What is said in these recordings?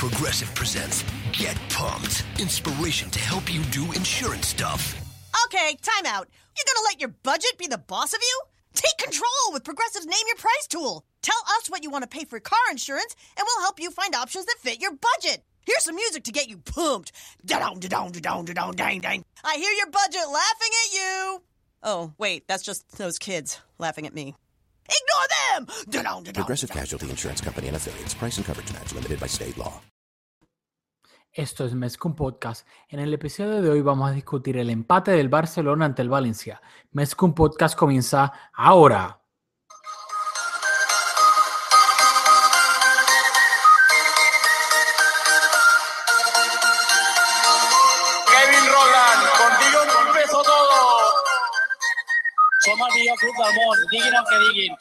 Progressive presents Get Pumped. Inspiration to help you do insurance stuff. Okay, time out. You're gonna let your budget be the boss of you? Take control with Progressive's Name Your Price tool. Tell us what you want to pay for car insurance, and we'll help you find options that fit your budget. Here's some music to get you pumped. Da-dong, da-dong, da-dong, da-dong, dang, dang. I hear your budget laughing at you. Oh, wait, that's just those kids laughing at me. Ignore them! Da-dong, Progressive. Casualty Insurance Company and affiliates. Price and coverage match limited by state law. Esto es Mezcum Podcast. En el episodio de hoy vamos a discutir el empate del Barcelona ante el Valencia. Mezcum Podcast comienza ahora. Diguin el que diguin.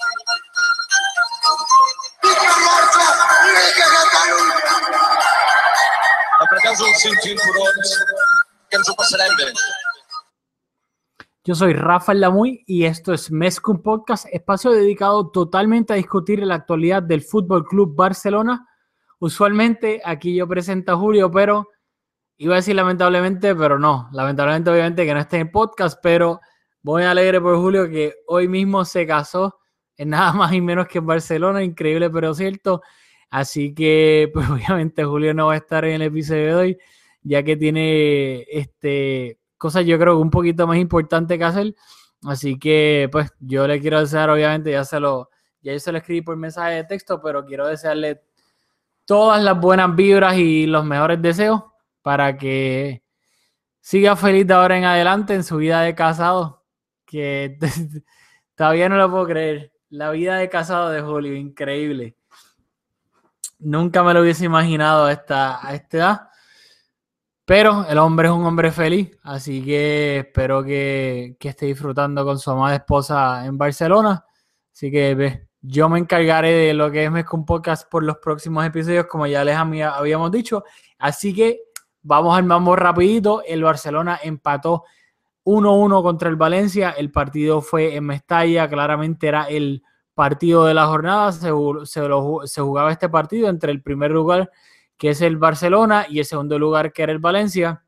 Apretem els cinc cinturons, que ens ho passarem bé. Yo soy Rafael Lamuy y esto es Mezcum Podcast, espacio dedicado totalmente a discutir la actualidad del Fútbol Club Barcelona. Usualmente aquí yo presento a Julio, pero iba a decir lamentablemente, pero no, lamentablemente obviamente que no esté en el podcast, pero voy alegre por Julio que hoy mismo se casó en nada más y menos que en Barcelona, increíble pero cierto. Así que pues obviamente Julio no va a estar en el episodio de hoy, ya que tiene este cosas yo creo un poquito más importante que hacer. Así que pues yo le quiero desear, obviamente, ya se lo, ya yo se lo escribí por mensaje de texto, pero quiero desearle todas las buenas vibras y los mejores deseos para que siga feliz de ahora en adelante en su vida de casado, que todavía no lo puedo creer. La vida de casado de Julio, increíble. Nunca me lo hubiese imaginado a esta, a esta edad. Pero el hombre es un hombre feliz, así que espero que, que esté disfrutando con su amada esposa en Barcelona. Así que yo me encargaré de lo que es Mezcum Podcast por los próximos episodios, como ya les había- habíamos dicho. Así que vamos al mambo rapidito. El Barcelona empató 1-1 contra el Valencia. El partido fue en Mestalla, claramente era el partido de la jornada. Se, se jugaba este partido entre el primer lugar que es el Barcelona, y el segundo lugar, que era el Valencia.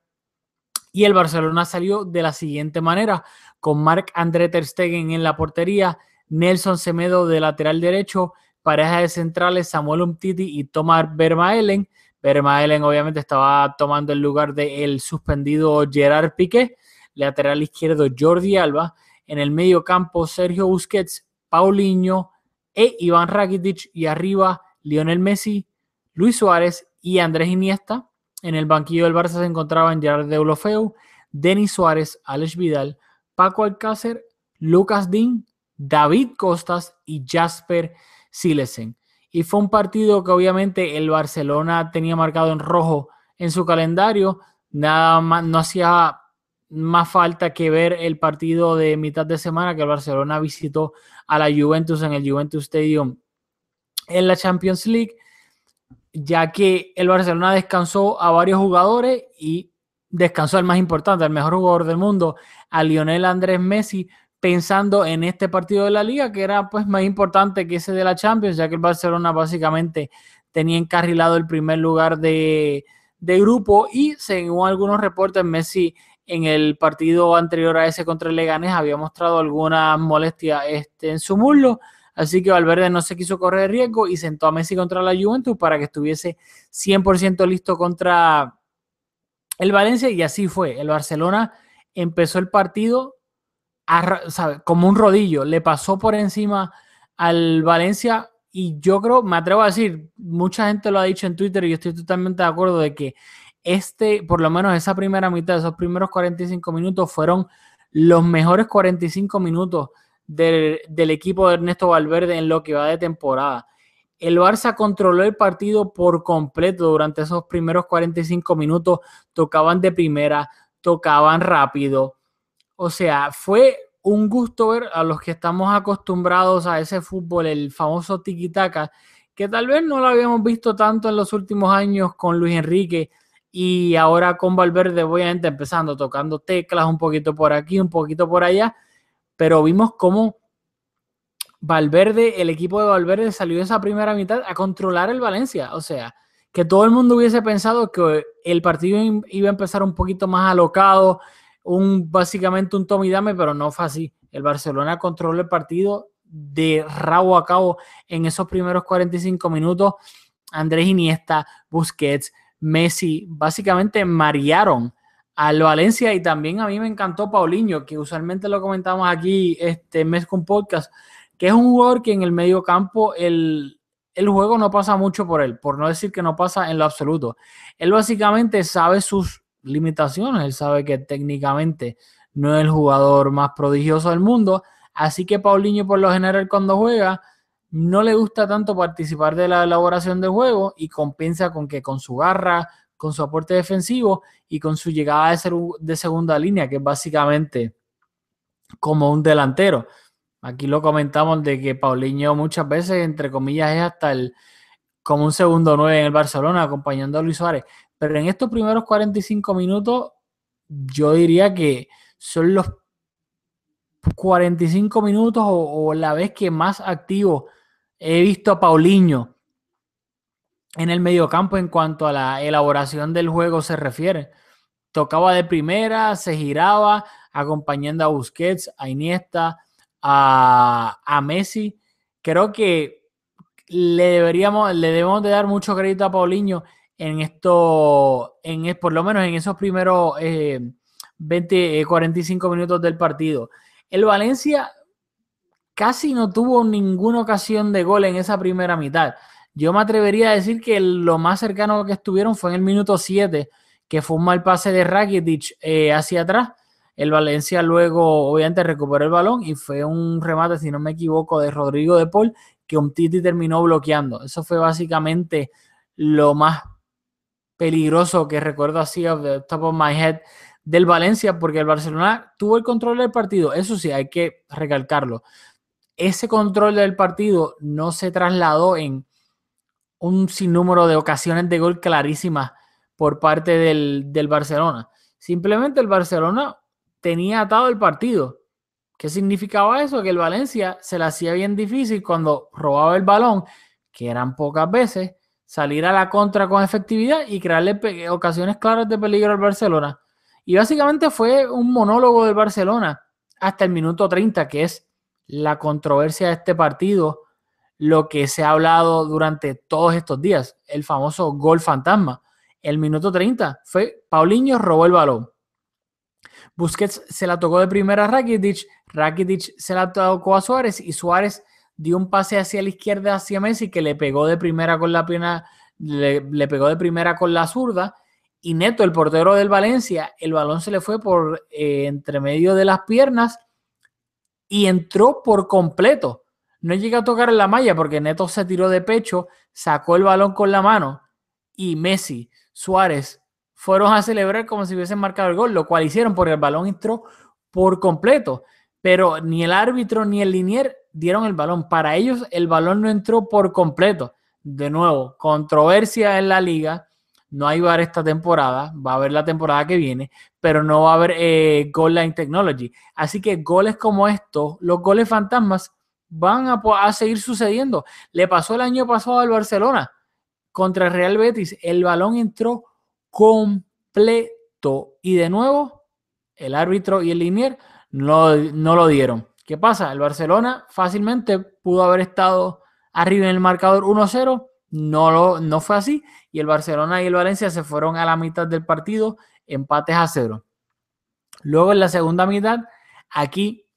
Y el Barcelona salió de la siguiente manera, con Marc André Ter Stegen en la portería, Nelson Semedo de lateral derecho, pareja de centrales Samuel Umtiti y Tomás Vermaelen. Vermaelen obviamente estaba tomando el lugar del suspendido Gerard Piqué, lateral izquierdo Jordi Alba, en el medio campo Sergio Busquets, Paulinho e Iván Rakitic y arriba Lionel Messi, Luis Suárez y Andrés Iniesta. En el banquillo del Barça se encontraban Gerard Deulofeu, Denis Suárez, Alex Vidal, Paco Alcácer, Lucas Dean, David Costas y Jasper Silesen. Y fue un partido que obviamente el Barcelona tenía marcado en rojo en su calendario. Nada más, no hacía más falta que ver el partido de mitad de semana que el Barcelona visitó a la Juventus en el Juventus Stadium en la Champions League ya que el Barcelona descansó a varios jugadores y descansó al más importante, al mejor jugador del mundo, a Lionel Andrés Messi, pensando en este partido de la liga, que era pues más importante que ese de la Champions, ya que el Barcelona básicamente tenía encarrilado el primer lugar de, de grupo y según algunos reportes, Messi en el partido anterior a ese contra el Leganés había mostrado alguna molestia este, en su muslo, Así que Valverde no se quiso correr riesgo y sentó a Messi contra la Juventus para que estuviese 100% listo contra el Valencia. Y así fue. El Barcelona empezó el partido como un rodillo, le pasó por encima al Valencia y yo creo, me atrevo a decir, mucha gente lo ha dicho en Twitter y yo estoy totalmente de acuerdo de que este, por lo menos esa primera mitad, esos primeros 45 minutos fueron los mejores 45 minutos del, del equipo de Ernesto Valverde en lo que va de temporada. El Barça controló el partido por completo durante esos primeros 45 minutos. Tocaban de primera, tocaban rápido. O sea, fue un gusto ver a los que estamos acostumbrados a ese fútbol, el famoso tiki-taka, que tal vez no lo habíamos visto tanto en los últimos años con Luis Enrique y ahora con Valverde, obviamente empezando tocando teclas un poquito por aquí, un poquito por allá, pero vimos cómo Valverde, el equipo de Valverde salió esa primera mitad a controlar el Valencia. O sea, que todo el mundo hubiese pensado que el partido iba a empezar un poquito más alocado, un, básicamente un Tommy Dame, pero no fue así. El Barcelona controló el partido de rabo a cabo en esos primeros 45 minutos. Andrés Iniesta, Busquets, Messi, básicamente marearon al Valencia y también a mí me encantó Paulinho, que usualmente lo comentamos aquí este mes con podcast, que es un jugador que en el medio campo el, el juego no pasa mucho por él, por no decir que no pasa en lo absoluto. Él básicamente sabe sus limitaciones, él sabe que técnicamente no es el jugador más prodigioso del mundo, así que Paulinho por lo general cuando juega no le gusta tanto participar de la elaboración del juego y compensa con que con su garra, con su aporte defensivo y con su llegada de, de segunda línea, que es básicamente como un delantero. Aquí lo comentamos de que Paulinho muchas veces, entre comillas, es hasta el como un segundo nueve en el Barcelona, acompañando a Luis Suárez. Pero en estos primeros 45 minutos, yo diría que son los 45 minutos o, o la vez que más activo he visto a Paulinho en el mediocampo en cuanto a la elaboración del juego se refiere. Tocaba de primera, se giraba, acompañando a Busquets, a Iniesta, a, Messi. Creo que le deberíamos, le debemos de dar mucho crédito a Paulinho en esto, en, por lo menos en esos primeros 20, eh, 45 eh, minutos del partido. El Valencia casi no tuvo ninguna ocasión de gol en esa primera mitad. Yo me atrevería a decir que lo más cercano que estuvieron fue en el minuto 7, que fue un mal pase de Rakitic eh, hacia atrás. El Valencia luego, obviamente, recuperó el balón y fue un remate, si no me equivoco, de Rodrigo de Paul, que un Titi terminó bloqueando. Eso fue básicamente lo más peligroso que recuerdo así, of the top of my head, del Valencia, porque el Barcelona tuvo el control del partido. Eso sí, hay que recalcarlo. Ese control del partido no se trasladó en un sinnúmero de ocasiones de gol clarísimas por parte del, Barcelona. Simplemente el Barcelona tenía atado el partido. ¿Qué significaba eso? Que el Valencia se le hacía bien difícil cuando robaba el balón, que eran pocas veces, salir a la contra con efectividad y crearle ocasiones claras de peligro al Barcelona. Y básicamente fue un monólogo del Barcelona hasta el minuto 30, que es la controversia de este partido lo que se ha hablado durante todos estos días, el famoso gol fantasma. El minuto 30 fue Paulinho robó el balón. Busquets se la tocó de primera a Rakitic, Rakitic se la tocó a Suárez y Suárez dio un pase hacia la izquierda hacia Messi que le pegó de primera con la pierna, le, pegó de primera con la zurda y Neto, el portero del Valencia, el balón se le fue por eh, entre medio de las piernas y entró por completo no llega a tocar en la malla porque Neto se tiró de pecho, sacó el balón con la mano y Messi, Suárez fueron a celebrar como si hubiesen marcado el gol, lo cual hicieron porque el balón entró por completo. Pero ni el árbitro ni el linier dieron el balón. Para ellos el balón no entró por completo. De nuevo, controversia en la liga. No hay VAR esta temporada, va a haber la temporada que viene, pero no va a haber eh, Goal Line Technology. Así que goles como estos, los goles fantasmas, van a, seguir sucediendo. Le pasó el año pasado al Barcelona contra el Real Betis. El balón entró completo y de nuevo el árbitro y el linier no, no lo dieron. ¿Qué pasa? El Barcelona fácilmente pudo haber estado arriba en el marcador 1-0. No, lo, no fue así. Y el Barcelona y el Valencia se fueron a la mitad del partido, empates a cero. Luego en la segunda mitad, aquí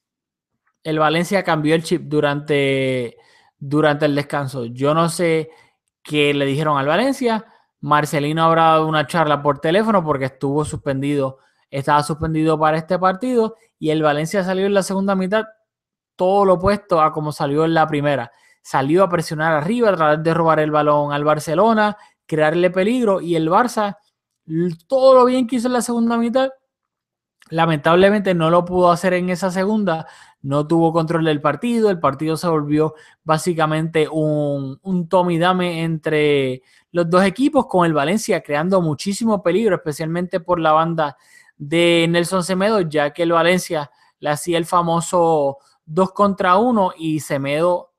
el Valencia cambió el chip durante, durante el descanso. Yo no sé qué le dijeron al Valencia. Marcelino habrá dado una charla por teléfono porque estuvo suspendido, estaba suspendido para este partido y el Valencia salió en la segunda mitad todo lo opuesto a como salió en la primera. Salió a presionar arriba, tratar de robar el balón al Barcelona, crearle peligro y el Barça, todo lo bien que hizo en la segunda mitad, lamentablemente no lo pudo hacer en esa segunda, no tuvo control del partido, el partido se volvió básicamente un, un tome dame entre los dos equipos, con el Valencia creando muchísimo peligro, especialmente por la banda de Nelson Semedo, ya que el Valencia le hacía el famoso 2 contra 1 y Semedo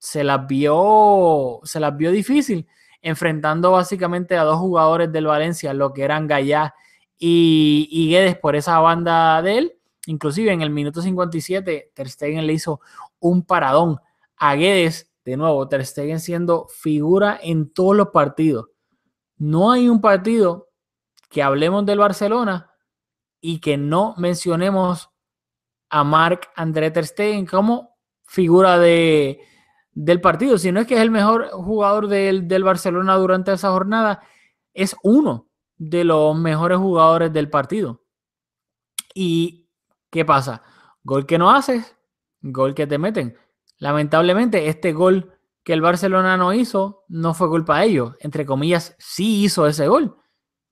se las vio, se las vio difícil. enfrentando básicamente a dos jugadores del Valencia, lo que eran Gallá y, y Guedes por esa banda de él. Inclusive en el minuto 57, Ter Stegen le hizo un paradón a Guedes. De nuevo, Ter Stegen siendo figura en todos los partidos. No hay un partido que hablemos del Barcelona y que no mencionemos a Marc André Ter Stegen como figura de, del partido. Si no es que es el mejor jugador del, del Barcelona durante esa jornada, es uno de los mejores jugadores del partido. ¿Y qué pasa? Gol que no haces, gol que te meten. Lamentablemente, este gol que el Barcelona no hizo no fue culpa de ellos. Entre comillas, sí hizo ese gol,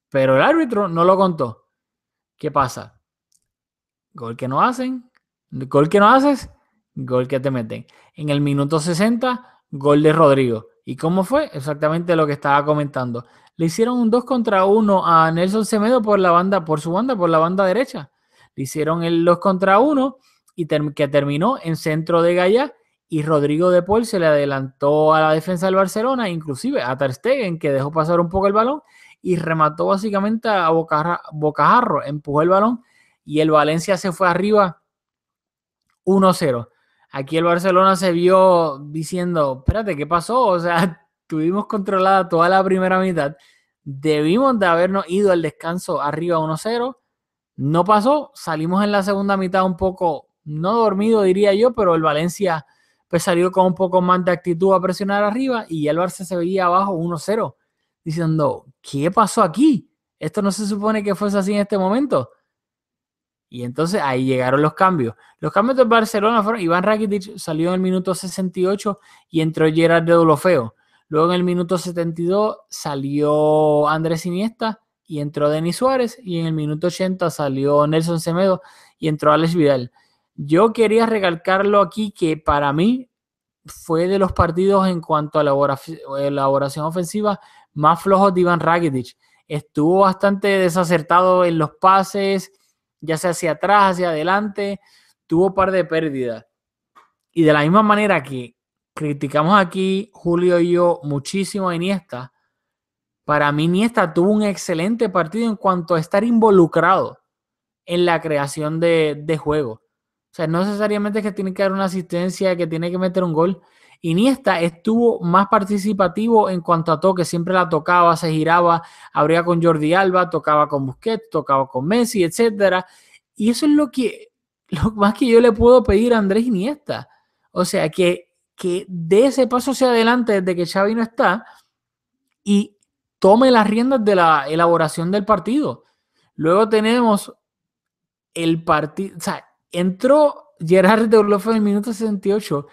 pero el árbitro no lo contó. ¿Qué pasa? Gol que no hacen, gol que no haces, gol que te meten. En el minuto 60, gol de Rodrigo. ¿Y cómo fue? Exactamente lo que estaba comentando. Le hicieron un 2 contra 1 a Nelson Semedo por la banda, por su banda, por la banda derecha. Le hicieron el 2 contra 1 y que terminó en centro de Gaya y Rodrigo de Paul se le adelantó a la defensa del Barcelona, inclusive a Ter Stegen, que dejó pasar un poco el balón y remató básicamente a bocajarro, empujó el balón y el Valencia se fue arriba 1-0. Aquí el Barcelona se vio diciendo, espérate, ¿qué pasó? O sea, tuvimos controlada toda la primera mitad, debimos de habernos ido al descanso arriba 1-0, no pasó, salimos en la segunda mitad un poco, no dormido diría yo, pero el Valencia pues salió con un poco más de actitud a presionar arriba y ya el Barça se veía abajo 1-0, diciendo, ¿qué pasó aquí? Esto no se supone que fuese así en este momento. Y entonces ahí llegaron los cambios. Los cambios de Barcelona fueron, Iván Rakitic salió en el minuto 68 y entró Gerard de Dolofeo. Luego en el minuto 72 salió Andrés Iniesta y entró Denis Suárez. Y en el minuto 80 salió Nelson Semedo y entró Alex Vidal. Yo quería recalcarlo aquí que para mí fue de los partidos en cuanto a elaboración ofensiva más flojos de Iván Rakitic. Estuvo bastante desacertado en los pases, ya sea hacia atrás, hacia adelante, tuvo un par de pérdidas. Y de la misma manera que criticamos aquí, Julio y yo, muchísimo a Iniesta, para mí Iniesta tuvo un excelente partido en cuanto a estar involucrado en la creación de, de juego. O sea, no necesariamente es que tiene que dar una asistencia, que tiene que meter un gol. Iniesta estuvo más participativo en cuanto a toque, siempre la tocaba, se giraba, abría con Jordi Alba, tocaba con Busquets, tocaba con Messi, etc. Y eso es lo que lo más que yo le puedo pedir a Andrés Iniesta. O sea, que, que dé ese paso hacia adelante desde que Xavi no está y tome las riendas de la elaboración del partido. Luego tenemos el partido, o sea, entró Gerard de en el minuto 68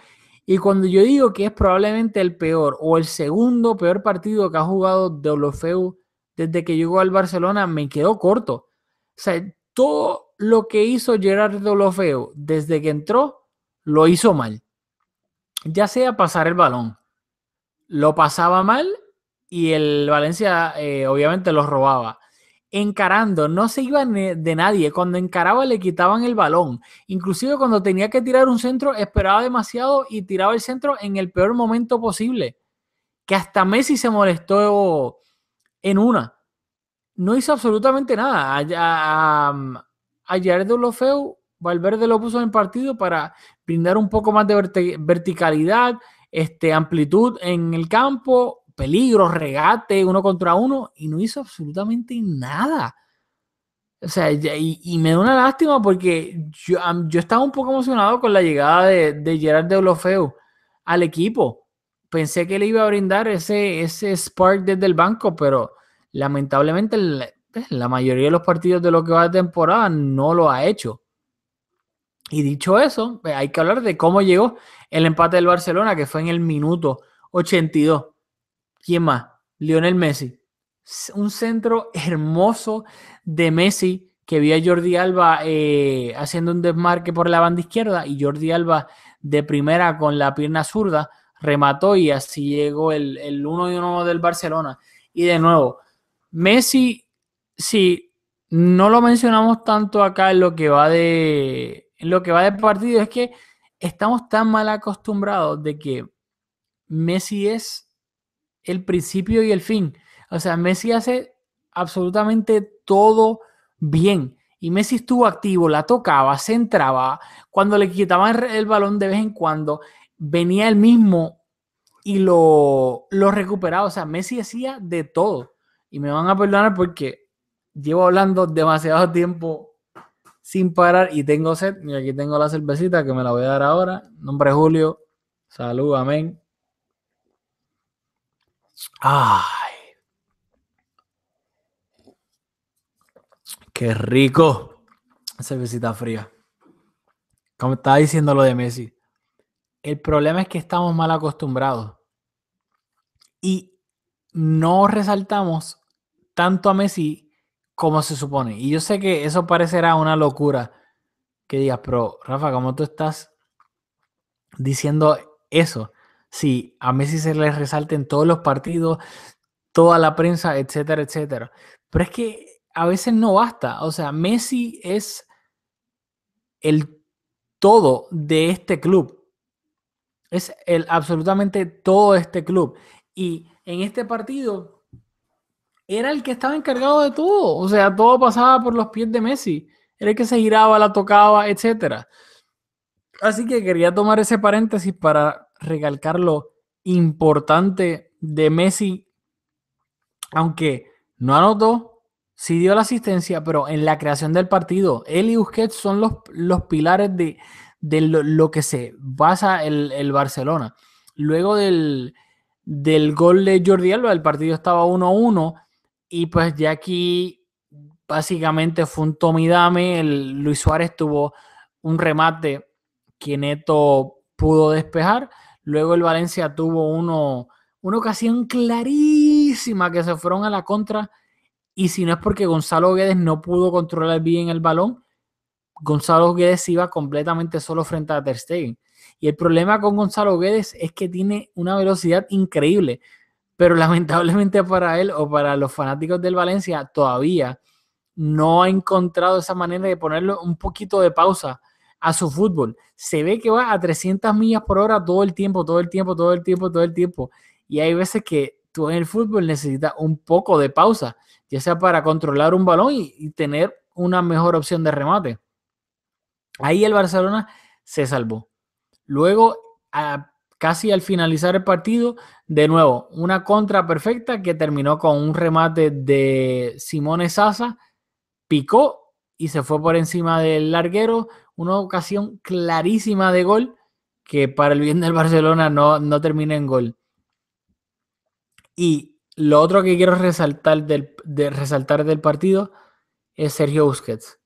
y cuando yo digo que es probablemente el peor o el segundo peor partido que ha jugado de Olofeu desde que llegó al Barcelona, me quedó corto. O sea, todo lo que hizo Gerard de Olofeu desde que entró, lo hizo mal. Ya sea pasar el balón, lo pasaba mal y el Valencia eh, obviamente lo robaba encarando, no se iba de nadie. Cuando encaraba le quitaban el balón. Inclusive cuando tenía que tirar un centro, esperaba demasiado y tiraba el centro en el peor momento posible. Que hasta Messi se molestó en una. No hizo absolutamente nada. A, ayer de Lofeu, Valverde lo puso en el partido para brindar un poco más de verticalidad, este, amplitud en el campo, peligro, regate, uno contra uno, y no hizo absolutamente nada. O sea, y, me da una lástima porque yo, yo, estaba un poco emocionado con la llegada de, de Gerard de Olofeu al equipo. Pensé que le iba a brindar ese, ese spark desde el banco, pero lamentablemente pues, la mayoría de los partidos de lo que va de temporada no lo ha hecho. Y dicho eso, pues, hay que hablar de cómo llegó el empate del Barcelona, que fue en el minuto 82. ¿Quién más? Lionel Messi. Un centro hermoso de Messi que vio a Jordi Alba eh, haciendo un desmarque por la banda izquierda y Jordi Alba de primera con la pierna zurda remató y así llegó el, el 1 y 1 del Barcelona. Y de nuevo, Messi, si no lo mencionamos tanto acá en lo que va de en lo que va de partido, es que estamos tan mal acostumbrados de que Messi es el principio y el fin. O sea, Messi hace absolutamente todo bien. Y Messi estuvo activo, la tocaba, se entraba. Cuando le quitaban el balón de vez en cuando, venía él mismo y lo, lo recuperaba. O sea, Messi hacía de todo. Y me van a perdonar porque llevo hablando demasiado tiempo sin parar y tengo sed. Y aquí tengo la cervecita que me la voy a dar ahora. Nombre Julio. Salud, amén. Ay. Qué rico. Cervecita fría. Como estaba diciendo lo de Messi. El problema es que estamos mal acostumbrados. Y no resaltamos tanto a Messi como se supone. Y yo sé que eso parecerá una locura que digas, pero Rafa, ¿cómo tú estás diciendo eso? Si a Messi se le resalta en todos los partidos, toda la prensa, etcétera, etcétera. Pero es que a veces no basta. O sea, Messi es el todo de este club. Es el absolutamente todo este club. Y en este partido era el que estaba encargado de todo. O sea, todo pasaba por los pies de Messi. Era el que se giraba, la tocaba, etc. Así que quería tomar ese paréntesis para recalcar lo importante de Messi. Aunque no anotó, sí dio la asistencia, pero en la creación del partido, él y Busquets son los, los pilares de, lo, que se basa el, Barcelona. Luego del, gol de Jordi Alba, el partido estaba 1-1 y pues ya aquí básicamente fue un tomidame. El Luis Suárez tuvo un remate que Neto pudo despejar. Luego el Valencia tuvo uno, una ocasión clarísima que se fueron a la contra y si no es porque Gonzalo Guedes no pudo controlar bien el balón, Gonzalo Guedes iba completamente solo frente a Ter Stegen. Y el problema con Gonzalo Guedes es que tiene una velocidad increíble, pero lamentablemente para él o para los fanáticos del Valencia todavía no ha encontrado esa manera de ponerle un poquito de pausa a su fútbol. Se ve que va a 300 millas por hora todo el tiempo, todo el tiempo, todo el tiempo, todo el tiempo. Y hay veces que tú en el fútbol necesitas un poco de pausa ya sea para controlar un balón y, tener una mejor opción de remate. Ahí el Barcelona se salvó. Luego, casi al finalizar el partido, de nuevo, una contra perfecta que terminó con un remate de Simone Sasa, picó y se fue por encima del larguero. Una ocasión clarísima de gol que para el bien del Barcelona no, no termina en gol. Y lo otro que quiero resaltar del, de resaltar del partido es Sergio Busquets.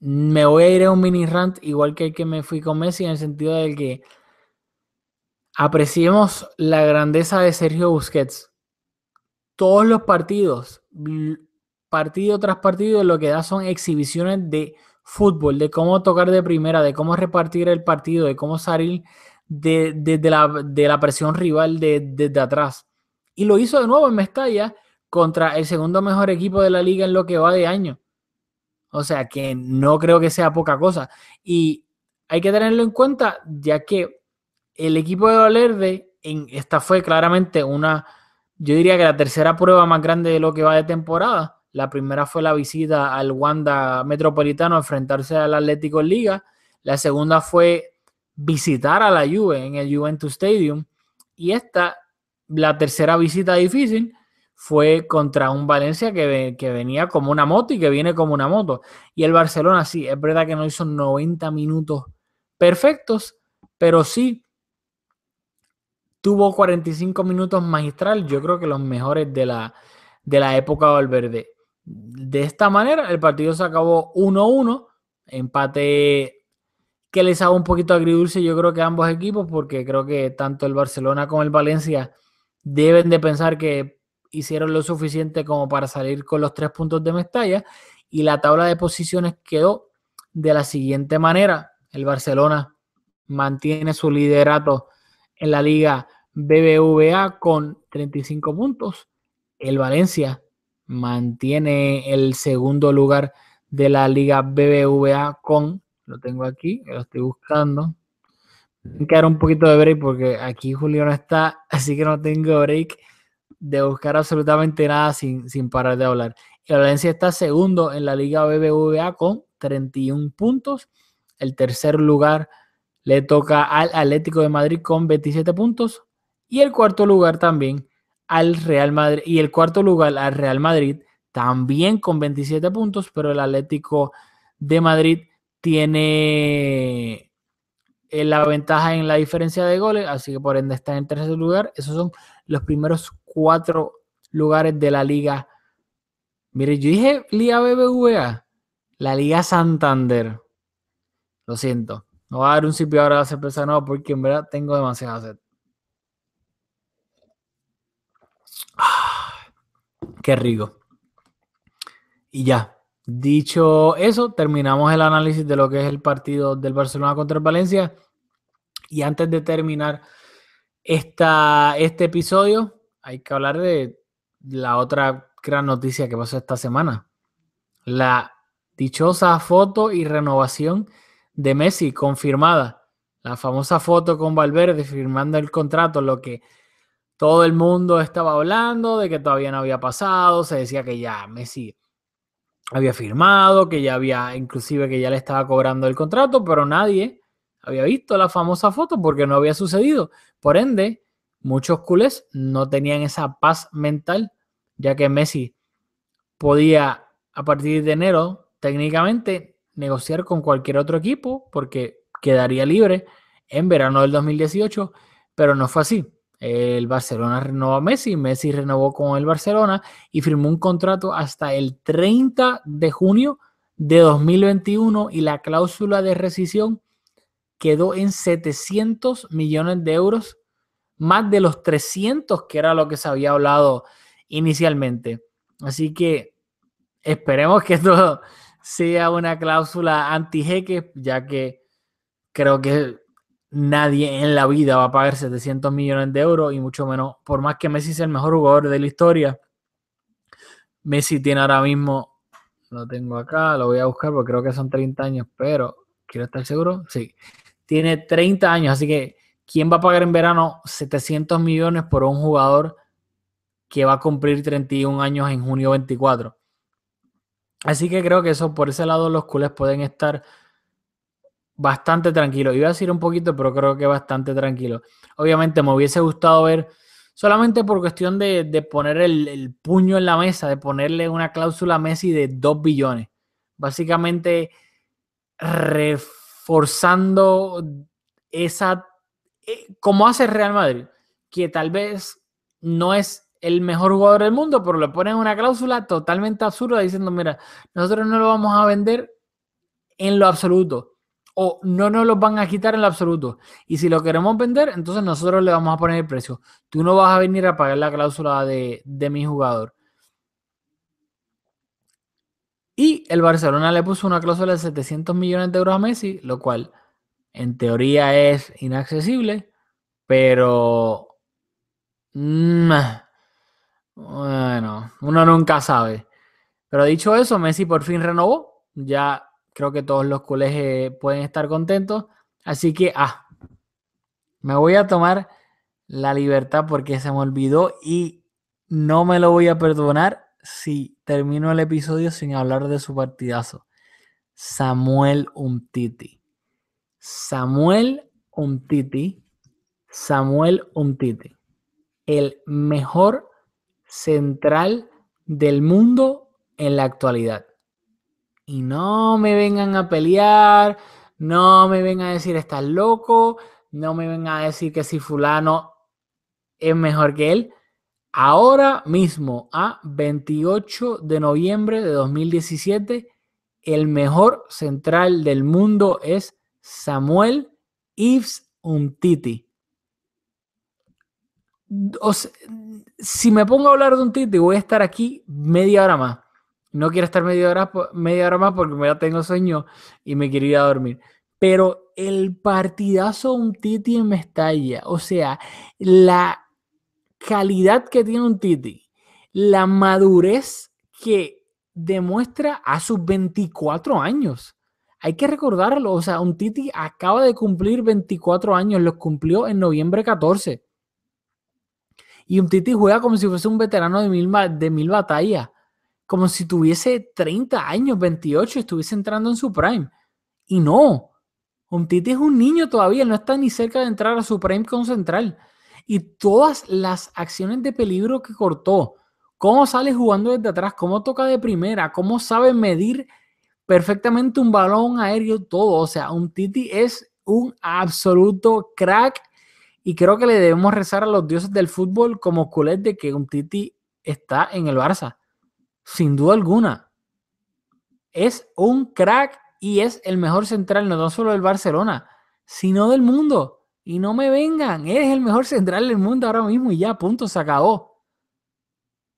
Me voy a ir a un mini rant igual que el que me fui con Messi en el sentido de que apreciemos la grandeza de Sergio Busquets. Todos los partidos, partido tras partido, lo que da son exhibiciones de fútbol, de cómo tocar de primera, de cómo repartir el partido, de cómo salir de, la, de la, presión rival desde atrás. Y lo hizo de nuevo en Mestalla contra el segundo mejor equipo de la liga en lo que va de año. O sea que no creo que sea poca cosa. Y hay que tenerlo en cuenta, ya que el equipo de Valerde, en, esta fue claramente una, yo diría que la tercera prueba más grande de lo que va de temporada. La primera fue la visita al Wanda Metropolitano a enfrentarse al Atlético Liga. La segunda fue visitar a la Juve en el Juventus Stadium. Y esta la tercera visita difícil fue contra un Valencia que, venía como una moto y que viene como una moto. Y el Barcelona, sí, es verdad que no hizo 90 minutos perfectos, pero sí tuvo 45 minutos magistral, yo creo que los mejores de la, de la época Valverde. De esta manera, el partido se acabó 1-1, empate que les hago un poquito agridulce, yo creo que ambos equipos, porque creo que tanto el Barcelona como el Valencia deben de pensar que hicieron lo suficiente como para salir con los tres puntos de Mestalla y la tabla de posiciones quedó de la siguiente manera. El Barcelona mantiene su liderato en la liga BBVA con 35 puntos. El Valencia mantiene el segundo lugar de la liga BBVA con, lo tengo aquí, lo estoy buscando, Tengo que dar un poquito de break porque aquí Julio no está, así que no tengo break de buscar absolutamente nada sin, sin parar de hablar. El Valencia está segundo en la Liga BBVA con 31 puntos. El tercer lugar le toca al Atlético de Madrid con 27 puntos. Y el cuarto lugar también al Real Madrid. Y el cuarto lugar al Real Madrid también con 27 puntos, pero el Atlético de Madrid tiene eh, la ventaja en la diferencia de goles, así que por ende está en tercer lugar. Esos son los primeros cuatro lugares de la liga. Mire, yo dije Liga BBVA, la Liga Santander. Lo siento. No voy a dar un sitio ahora a la cerveza no, porque en verdad tengo demasiada sed. Qué rico. Y ya, dicho eso, terminamos el análisis de lo que es el partido del Barcelona contra el Valencia. Y antes de terminar esta, este episodio, hay que hablar de la otra gran noticia que pasó esta semana. La dichosa foto y renovación de Messi confirmada. La famosa foto con Valverde firmando el contrato, lo que todo el mundo estaba hablando de que todavía no había pasado. Se decía que ya Messi había firmado, que ya había, inclusive que ya le estaba cobrando el contrato, pero nadie había visto la famosa foto porque no había sucedido. Por ende, muchos culés no tenían esa paz mental, ya que Messi podía a partir de enero técnicamente negociar con cualquier otro equipo porque quedaría libre en verano del 2018, pero no fue así. El Barcelona renovó a Messi, Messi renovó con el Barcelona y firmó un contrato hasta el 30 de junio de 2021 y la cláusula de rescisión quedó en 700 millones de euros, más de los 300 que era lo que se había hablado inicialmente. Así que esperemos que esto sea una cláusula anti-jeque, ya que creo que nadie en la vida va a pagar 700 millones de euros y mucho menos, por más que Messi sea el mejor jugador de la historia, Messi tiene ahora mismo, lo tengo acá, lo voy a buscar porque creo que son 30 años, pero quiero estar seguro, sí, tiene 30 años, así que ¿quién va a pagar en verano 700 millones por un jugador que va a cumplir 31 años en junio 24? Así que creo que eso, por ese lado, los culés pueden estar bastante tranquilos. Iba a decir un poquito, pero creo que bastante tranquilo. Obviamente me hubiese gustado ver, solamente por cuestión de, de poner el, el, puño en la mesa, de ponerle una cláusula a Messi de 2 billones. Básicamente, ref forzando esa, eh, como hace Real Madrid, que tal vez no es el mejor jugador del mundo, pero le ponen una cláusula totalmente absurda diciendo, mira, nosotros no lo vamos a vender en lo absoluto o no nos lo van a quitar en lo absoluto. Y si lo queremos vender, entonces nosotros le vamos a poner el precio. Tú no vas a venir a pagar la cláusula de, de mi jugador. Y el Barcelona le puso una cláusula de 700 millones de euros a Messi, lo cual en teoría es inaccesible, pero... Mm, bueno, uno nunca sabe. Pero dicho eso, Messi por fin renovó. Ya creo que todos los colegios pueden estar contentos. Así que, ah, me voy a tomar la libertad porque se me olvidó y no me lo voy a perdonar si termino el episodio sin hablar de su partidazo. Samuel Umtiti. Samuel Umtiti. Samuel Umtiti. El mejor central del mundo en la actualidad. Y no me vengan a pelear, no me vengan a decir estás loco, no me vengan a decir que si fulano es mejor que él. Ahora mismo, a 28 de noviembre de 2017, el mejor central del mundo es Samuel Yves Umtiti. si me pongo a hablar de Umtiti, voy a estar aquí media hora más. No quiero estar media hora, más porque ya tengo sueño y me quiero ir a dormir. Pero el partidazo Umtiti en Mestalla, o sea, la calidad que tiene un Titi, la madurez que demuestra a sus 24 años. hay que recordarlo. O sea, un Titi acaba de cumplir 24 años, los cumplió en noviembre 14. Y un Titi juega como si fuese un veterano de mil batallas, como si tuviese 30 años, 28, estuviese entrando en su prime. Y no, un Titi es un niño todavía, no está ni cerca de entrar a su prime con central. Y todas las acciones de peligro que cortó, cómo sale jugando desde atrás, cómo toca de primera, cómo sabe medir perfectamente un balón aéreo, todo. O sea, un Titi es un absoluto crack y creo que le debemos rezar a los dioses del fútbol como culés de que un Titi está en el Barça. Sin duda alguna. Es un crack y es el mejor central, no solo del Barcelona, sino del mundo. Y no me vengan, es el mejor central del mundo ahora mismo y ya, punto, se acabó.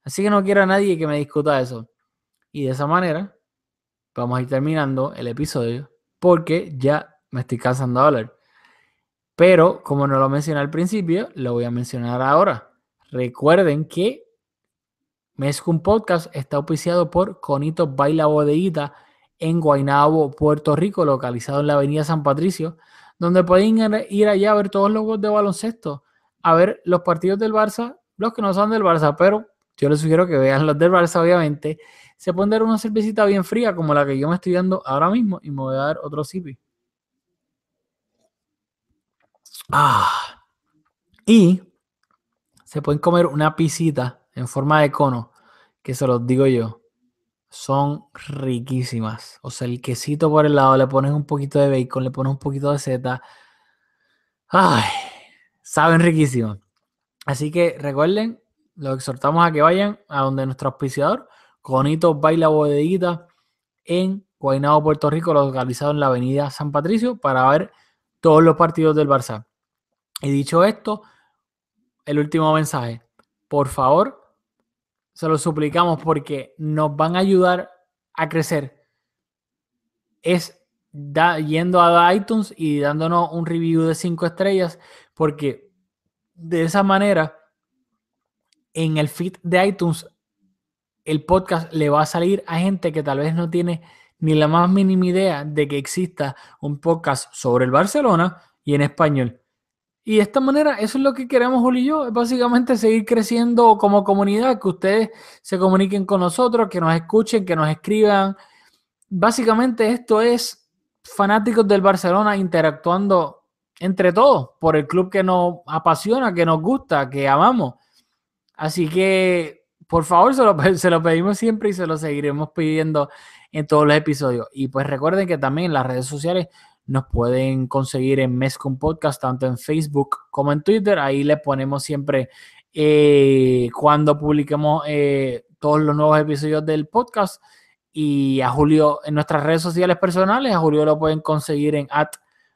Así que no quiero a nadie que me discuta eso. Y de esa manera, vamos a ir terminando el episodio porque ya me estoy cansando de hablar. Pero como no lo mencioné al principio, lo voy a mencionar ahora. Recuerden que Mezcum Podcast está auspiciado por Conito Baila Bodeguita en Guaynabo, Puerto Rico, localizado en la avenida San Patricio, donde pueden ir allá a ver todos los juegos de baloncesto, a ver los partidos del Barça, los que no son del Barça, pero yo les sugiero que vean los del Barça, obviamente, se pueden dar una cervecita bien fría como la que yo me estoy dando ahora mismo y me voy a dar otro sipi. Ah. Y se pueden comer una pisita en forma de cono, que se los digo yo. Son riquísimas. O sea, el quesito por el lado, le pones un poquito de bacon, le pones un poquito de seta. Ay, saben riquísimo. Así que recuerden, los exhortamos a que vayan a donde nuestro auspiciador Conito Baila Bodeguita en Guaynabo, Puerto Rico, localizado en la avenida San Patricio, para ver todos los partidos del Barça. Y dicho esto, el último mensaje. Por favor, se lo suplicamos porque nos van a ayudar a crecer. Es yendo a iTunes y dándonos un review de 5 estrellas, porque de esa manera en el feed de iTunes el podcast le va a salir a gente que tal vez no tiene ni la más mínima idea de que exista un podcast sobre el Barcelona y en español. Y de esta manera, eso es lo que queremos Julio y yo, es básicamente seguir creciendo como comunidad, que ustedes se comuniquen con nosotros, que nos escuchen, que nos escriban. Básicamente esto es fanáticos del Barcelona interactuando entre todos por el club que nos apasiona, que nos gusta, que amamos. Así que por favor, se lo, pedimos siempre y se lo seguiremos pidiendo en todos los episodios. Y pues recuerden que también en las redes sociales nos pueden conseguir en Mescom Podcast, tanto en Facebook como en Twitter. Ahí les ponemos siempre eh, cuando publiquemos eh, todos los nuevos episodios del podcast. Y a Julio en nuestras redes sociales personales, a Julio lo pueden conseguir en at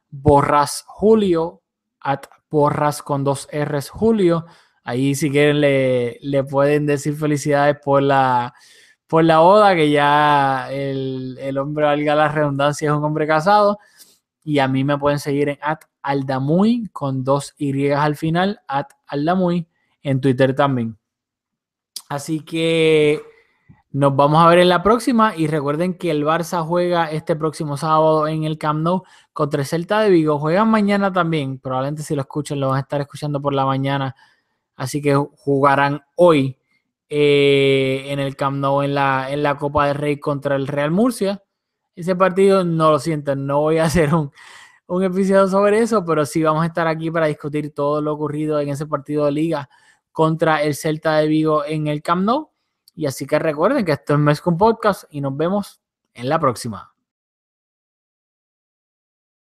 borras Julio, at borras con dos R's Julio. Ahí si quieren le, pueden decir felicidades por la, por la boda, que ya el, el, hombre, valga la redundancia, es un hombre casado. Y a mí me pueden seguir en at aldamuy con dos Y al final, at aldamuy en Twitter también. Así que nos vamos a ver en la próxima y recuerden que el Barça juega este próximo sábado en el Camp Nou contra el Celta de Vigo. Juegan mañana también, probablemente si lo escuchan lo van a estar escuchando por la mañana Así que jugarán hoy eh, en el Camp Nou en la, en la Copa del Rey contra el Real Murcia. Ese partido no lo siento, no voy a hacer un, un episodio sobre eso, pero sí vamos a estar aquí para discutir todo lo ocurrido en ese partido de liga contra el Celta de Vigo en el Camp Nou. Y así que recuerden que esto es Mes con Podcast y nos vemos en la próxima.